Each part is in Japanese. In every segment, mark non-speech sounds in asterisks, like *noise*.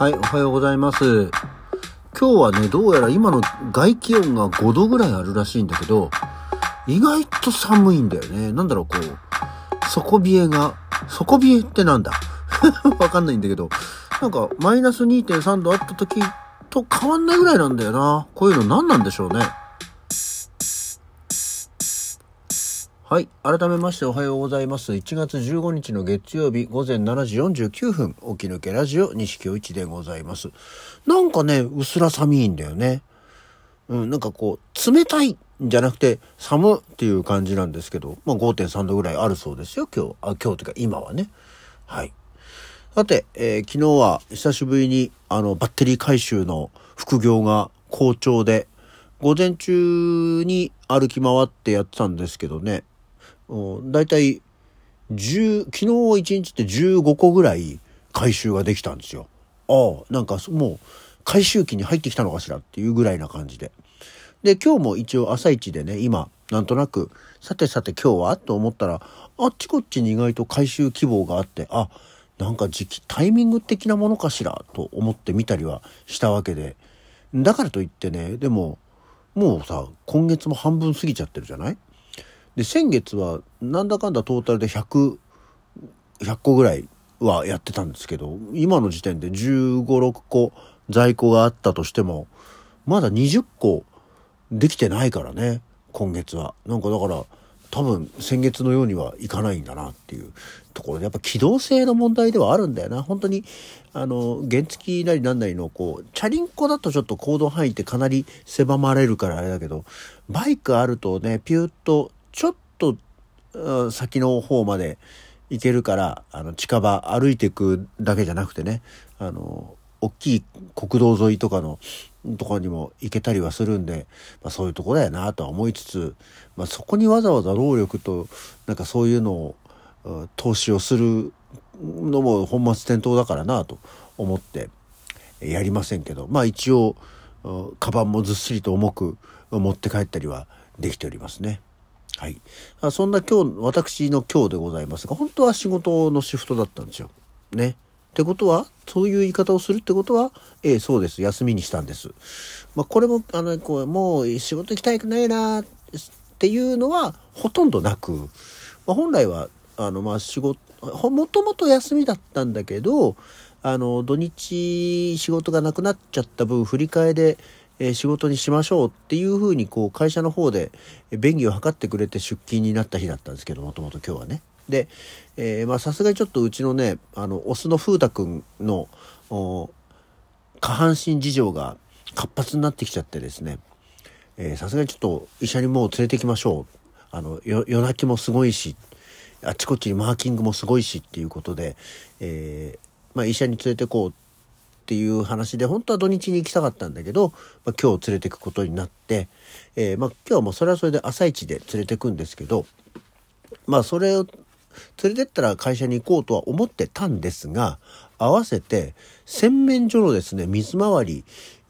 はい、おはようございます。今日はね、どうやら今の外気温が5度ぐらいあるらしいんだけど、意外と寒いんだよね。なんだろう、こう、底冷えが、底冷えってなんだ？*laughs* わかんないんだけど、なんかマイナス2.3度あった時と変わんないぐらいなんだよな。こういうの何なんでしょうね。はい。改めましておはようございます。1月15日の月曜日午前7時49分、起き抜けラジオ西京一でございます。なんかね、薄ら寒いんだよね。うん、なんかこう、冷たいんじゃなくて寒っていう感じなんですけど、まあ5.3度ぐらいあるそうですよ、今日。あ、今日というか今はね。はい。さて、えー昨日は久しぶりにあのバッテリー回収の副業が好調で、午前中に歩き回ってやってたんですけどね、だいたい10、昨日1日って15個ぐらい回収ができたんですよ。ああ、なんかもう回収期に入ってきたのかしらっていうぐらいな感じで。で、今日も一応朝一でね、今、なんとなく、さてさて今日は？と思ったら、あっちこっちに意外と回収希望があって、あ、なんか時期、タイミング的なものかしら？と思ってみたりはしたわけで。だからといってね、でも、もうさ、今月も半分過ぎちゃってるじゃない？で、先月はなんだかんだトータルで100、100個ぐらいはやってたんですけど、今の時点で15、6個在庫があったとしても、まだ20個できてないからね、今月は。なんかだから、多分先月のようにはいかないんだなっていうところで、やっぱ機動性の問題ではあるんだよな。本当に、あの、原付なりなんなりの、こう、チャリンコだとちょっと行動範囲ってかなり狭まれるからあれだけど、バイクあるとね、ピューッと、ちょっと、うん先の方まで行けるから、あの、近場歩いていくだけじゃなくてね、あの、大きい国道沿いとかのとこにも行けたりはするんで、まあ、そういうとこだよなとは思いつつ、まあ、そこにわざわざ労力となんかそういうのを投資をするのも本末転倒だからなと思ってやりませんけどまあ一応うんカバンもずっしりと重く持って帰ったりはできておりますね。はい。そんな今日、私の今日でございますが、本当は仕事のシフトだったんですよ。ね。ってことは、そういう言い方をするってことは、ええ、そうです。休みにしたんです。まあ、これも、あの、こう、もう仕事行きたくないなっていうのは、ほとんどなく、まあ、本来は、あの、まあ、仕事、もともと休みだったんだけど、あの、土日仕事がなくなっちゃった分、振り替えで、え仕事にしましょうっていうふうに、こう、会社の方で便宜を図ってくれて出勤になった日だったんですけど、もともと今日はね。で、えま、さすがにちょっとうちのね、あの、オスの風太くんの、下半身事情が活発になってきちゃってですね、さすがにちょっと医者にもう連れてきましょう。あの、夜泣きもすごいし、あっちこっちにマーキングもすごいしっていうことで、えーまあ、医者に連れてこうっていう話で、本当は土日に行きたかったんだけど、まあ、今日連れてくことになって、えーまあ、今日はもうそれはそれで朝一で連れてくんですけど、まあそれを連れてったら会社に行こうとは思ってたんですが、合わせて洗面所のですね、水回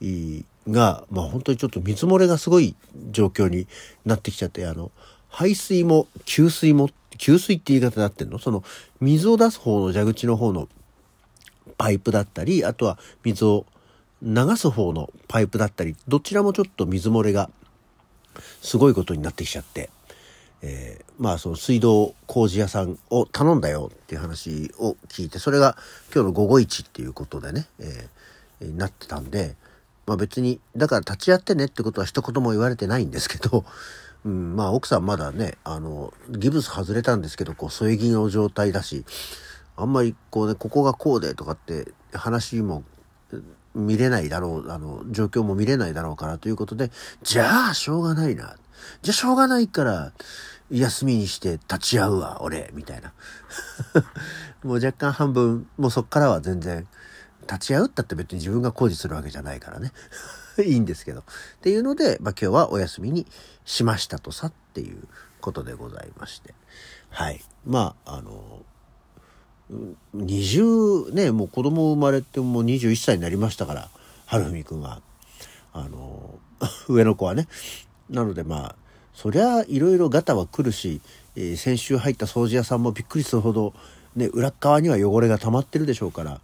りが、まあ本当にちょっと水漏れがすごい状況になってきちゃって、あの、排水も給水も、給水って言い方になってんの？その水を出す方の蛇口の方のパイプだったり、あとは水を流す方のパイプだったり、どちらもちょっと水漏れがすごいことになってきちゃって、えーまあその水道工事屋さんを頼んだよっていう話を聞いて、それが今日の午後一っていうことでね、えーなってたんで、まあ別に、だから立ち会ってねってことは一言も言われてないんですけど、*laughs* うん、まあ奥さんまだね、あの、ギブス外れたんですけど、こう添え木の状態だし、あんまりこうね、ここがこうでとかって話も見れないだろう、あの、状況も見れないだろうからということで、じゃあ、しょうがないな。じゃあ、しょうがないから、休みにして立ち会うわ、俺、みたいな。*laughs* もう若干半分、もうそっからは全然、立ち会うったって別に自分が工事するわけじゃないからね。*laughs* いいんですけど。っていうので、まあ今日はお休みにしましたとさっていうことでございまして。はい。まあ、あの、20ねもう子供生まれてもう21歳になりましたから春文くんはあの *laughs* 上の子はねなのでまあそりゃいろいろガタは来るし、えー先週入った掃除屋さんもびっくりするほど、ね、裏側には汚れが溜まってるでしょうから、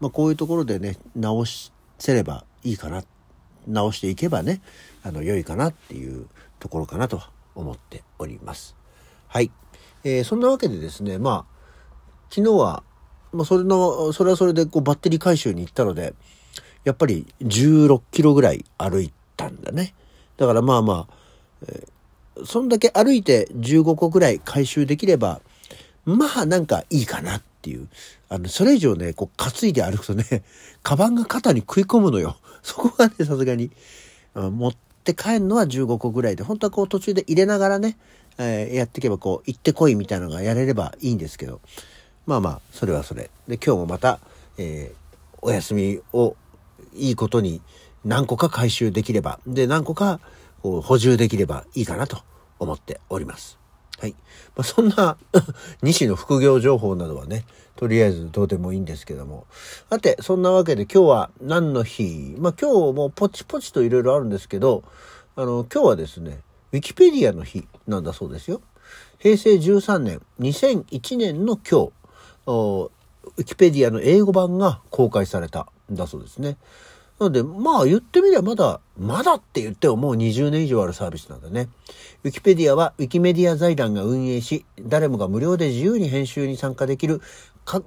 まあ、こういうところでね、直せればいいかな。直していけばね、あの、良いかなっていうところかなと思っております。はい。えー、そんなわけでですね、まあ、昨日は、まあ、それの、それはそれでこうバッテリー回収に行ったので、やっぱり16キロぐらい歩いたんだね。だからまあまあ、えー、そんだけ歩いて15個ぐらい回収できれば、まあなんかいいかなっていう。あの、それ以上ね、こう担いで歩くとね、*laughs* カバンが肩に食い込むのよ。*laughs* そこがね、さすがに、持って帰るのは15個ぐらいで、本当はこう途中で入れながらね、えー、やっていけばこう、行ってこいみたいなのがやれればいいんですけど、まあまあ、それはそれ。で、今日もまた、えー、お休みをいいことに何個か回収できれば、で、何個かこう補充できればいいかなと思っております。はい。まあ、そんな *laughs* 西の副業情報などはね、とりあえずどうでもいいんですけども。さて、そんなわけで今日は何の日？まあ、今日もポチポチといろいろあるんですけど、あの、今日はですね、ウィキペディアの日なんだそうですよ。平成13年、2001年の今日、ウィキペディアの英語版が公開されたんだそうですね。なので、まあ言ってみればまだ、まだって言ってももう20年以上あるサービスなんだね。ウィキペディアはウィキメディア財団が運営し、誰もが無料で自由に編集に参加できる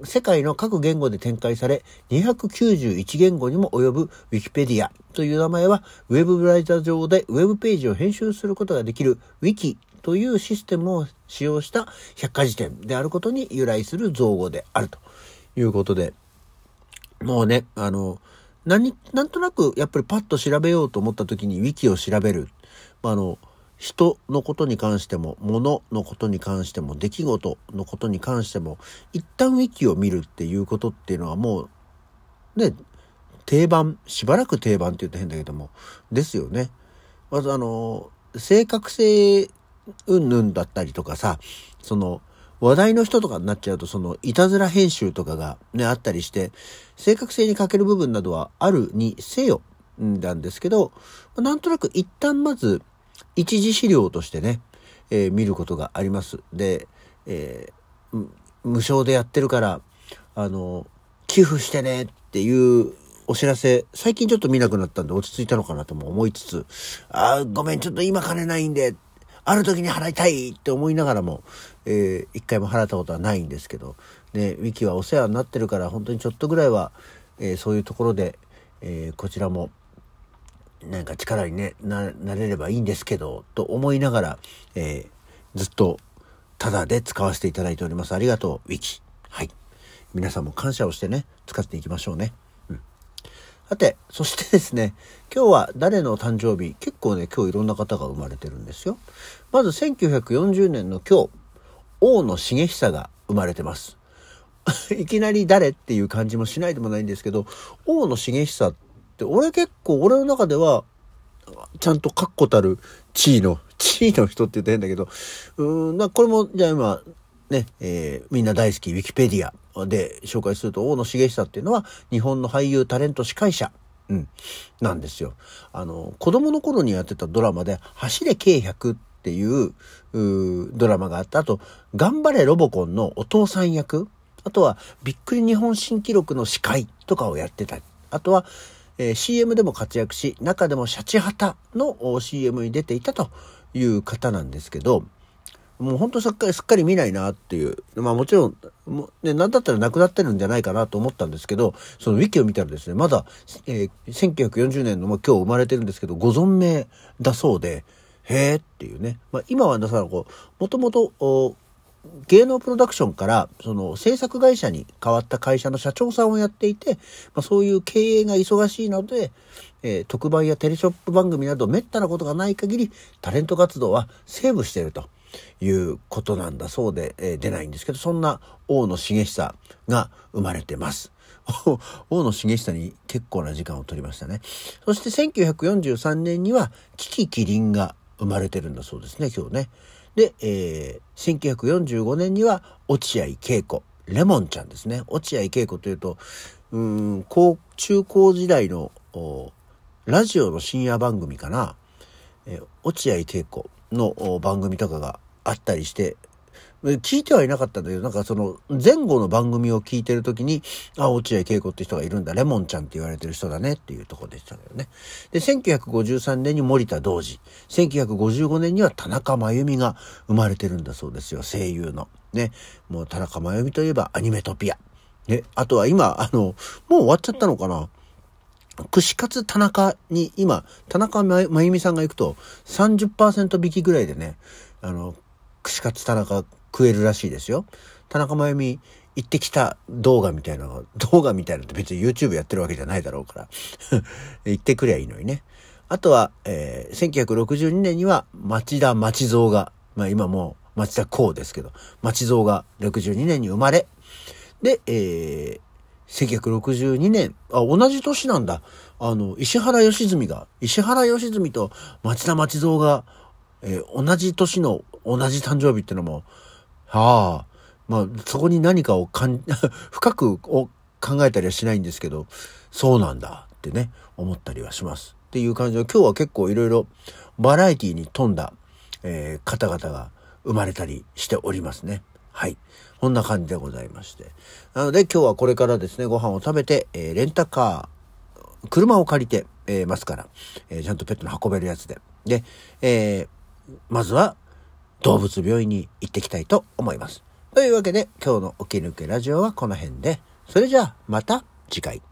世界の各言語で展開され、291言語にも及ぶウィキペディアという名前は、ウェブブライザ上でウェブページを編集することができるウィキというシステムを使用した百科事典であることに由来する造語であるということで、もうね、あの、何、なんとなくやっぱりパッと調べようと思った時にウィキを調べる。あの、人のことに関しても、物のことに関しても、出来事のことに関しても、一旦ウィキを見るっていうことっていうのはもう、ね、定番、しばらく定番って言って変だけども、ですよね。まずあの、正確性うんぬんだったりとかさ、その、話題の人とかになっちゃうと、その、いたずら編集とかがね、あったりして、正確性に欠ける部分などはあるにせよ、なんですけど、なんとなく一旦まず、一次資料としてね、えー、見ることがあります。で、えー、無償でやってるから、あの、寄付してねっていうお知らせ、最近ちょっと見なくなったんで落ち着いたのかなとも思いつつ、あごめん、ちょっと今金ないんで、ある時に払いたいって思いながらも、えー、一回も払ったことはないんですけど、ね、ウィキはお世話になってるから、本当にちょっとぐらいは、えー、そういうところで、えー、こちらも、なんか力にね、な、なれればいいんですけど、と思いながら、えー、ずっと、ただで使わせていただいております。ありがとう、ウィキ。はい。皆さんも感謝をしてね、使っていきましょうね。さて、そしてですね、今日は誰の誕生日？結構ね、今日いろんな方が生まれてるんですよ。まず1940年の今日、大野重久が生まれてます。*laughs* いきなり誰っていう感じもしないでもないんですけど、大野重久って俺結構俺の中では、ちゃんと確固たる地位の、地位の人って言ったら変だけど、うん、これもじゃあ今、ね、えー、みんな大好きウィキペディアで紹介すると、大野重久っていうのは、日本の俳優、タレント、司会者、うん、なんですよ。あの、子供の頃にやってたドラマで、走れ K100 っていううドラマがあった。あと、頑張れロボコンのお父さん役。あとは、びっくり日本新記録の司会とかをやってたり。あとは、えー、CM でも活躍し、中でもシャチハタの CM に出ていたという方なんですけど、もうほんとすっかりすっかり見ないなっていう。まあもちろん、もね、なんだったら亡くなってるんじゃないかなと思ったんですけど、そのウィキを見たらですね、まだ、えー、1940年の、まあ、今日生まれてるんですけど、ご存命だそうで、へーっていうね。まあ今はだからこう、もともと、芸能プロダクションから、その制作会社に変わった会社の社長さんをやっていて、まあ、そういう経営が忙しいので、えー、特番やテレショップ番組など滅多なことがない限り、タレント活動はセーブしていると。いうことなんだそうで、えー、出ないんですけど、そんな大野重久が生まれてます。大野重久に結構な時間を取りましたね。そして1943年には、キキキリンが生まれてるんだそうですね、今日ね。で、えー、1945年には、落合恵子、レモンちゃんですね。落合恵子というと、うん、高、中高時代の、ラジオの深夜番組かな。えー、落合恵子の番組とかがあったりして、聞いてはいなかったんだけど、なんかその前後の番組を聞いてる時に、あ、落合恵子って人がいるんだ、レモンちゃんって言われてる人だねっていうとこでしたけどね。で、1953年に森田道二、1955年には田中真由美が生まれてるんだそうですよ、声優の。ね。もう田中真由美といえばアニメトピア。ね。あとは今、あの、もう終わっちゃったのかな串カツ田中に今、田中真由美さんが行くと30%引きぐらいでね、あの、串カツ田中食えるらしいですよ。田中真由美行ってきた動画みたいなの、動画みたいなのって別に YouTube やってるわけじゃないだろうから *laughs* 行ってくりゃいいのにね。あとは、えー、1962年には町田町蔵が、まあ今もう町田光ですけど、町蔵が62年に生まれ、で、えー、1962年、あ、同じ年なんだ。あの、石原良純が、石原良純と町田町蔵が、えー、同じ年の同じ誕生日ってのも、はあ、まあ、そこに何かをかん、*laughs* 深くを考えたりはしないんですけど、そうなんだってね、思ったりはします。っていう感じで、今日は結構いろいろバラエティに富んだ、えー、方々が生まれたりしておりますね。はい。こんな感じでございまして。なので今日はこれからですね、ご飯を食べて、えー、レンタカー、車を借りて、えー、ますから、えー、ちゃんとペットの運べるやつで。で、えー、まずは動物病院に行ってきたいと思います。というわけで今日の起き抜けラジオはこの辺で、それじゃあまた次回。